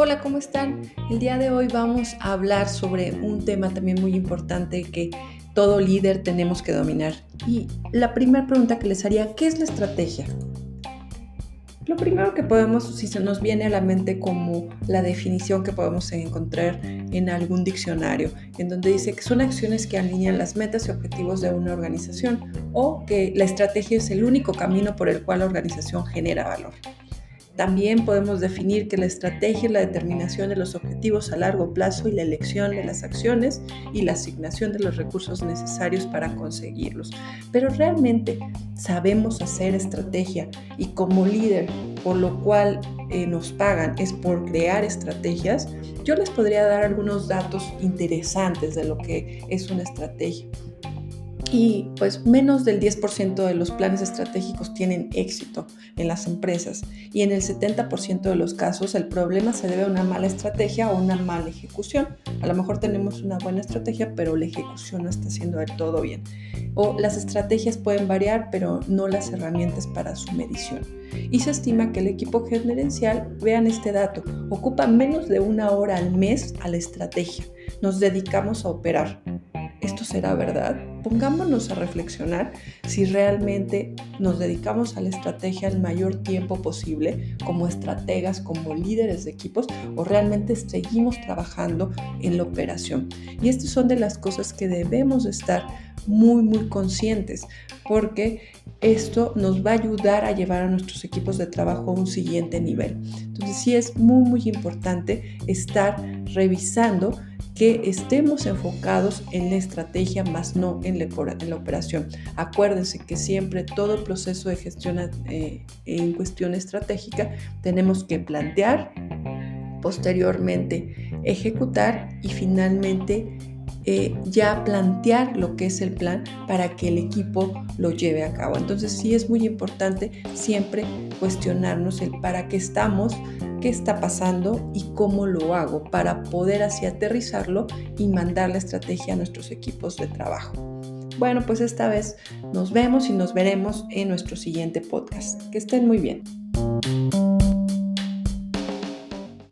Hola, ¿cómo están? El día de hoy vamos a hablar sobre un tema también muy importante que todo líder tenemos que dominar. Y la primera pregunta que les haría, ¿qué es la estrategia? Lo primero que podemos, si se nos viene a la mente como la definición que podemos encontrar en algún diccionario, en donde dice que son acciones que alinean las metas y objetivos de una organización o que la estrategia es el único camino por el cual la organización genera valor. También podemos definir que la estrategia es la determinación de los objetivos a largo plazo y la elección de las acciones y la asignación de los recursos necesarios para conseguirlos. Pero realmente sabemos hacer estrategia y como líder, por lo cual eh, nos pagan es por crear estrategias, yo les podría dar algunos datos interesantes de lo que es una estrategia y pues menos del 10% de los planes estratégicos tienen éxito en las empresas y en el 70% de los casos el problema se debe a una mala estrategia o una mala ejecución. A lo mejor tenemos una buena estrategia pero la ejecución no está haciendo del todo bien. O las estrategias pueden variar pero no las herramientas para su medición. Y se estima que el equipo gerencial, vean este dato, ocupa menos de una hora al mes a la estrategia. Nos dedicamos a operar ¿esto será verdad? Pongámonos a reflexionar si realmente nos dedicamos a la estrategia el mayor tiempo posible como estrategas, como líderes de equipos o realmente seguimos trabajando en la operación. Y estas son de las cosas que debemos estar muy, muy conscientes porque esto nos va a ayudar a llevar a nuestros equipos de trabajo a un siguiente nivel. Entonces sí es muy, muy importante estar revisando que estemos enfocados en la estrategia más no en la, operación. Acuérdense que siempre todo el proceso de gestión eh, en cuestión estratégica tenemos que plantear, posteriormente ejecutar y finalmente eh, ya plantear lo que es el plan para que el equipo lo lleve a cabo. Entonces sí es muy importante siempre cuestionarnos el para qué estamos, qué está pasando y cómo lo hago para poder así aterrizarlo y mandar la estrategia a nuestros equipos de trabajo. Bueno, pues esta vez nos vemos y nos veremos en nuestro siguiente podcast. Que estén muy bien.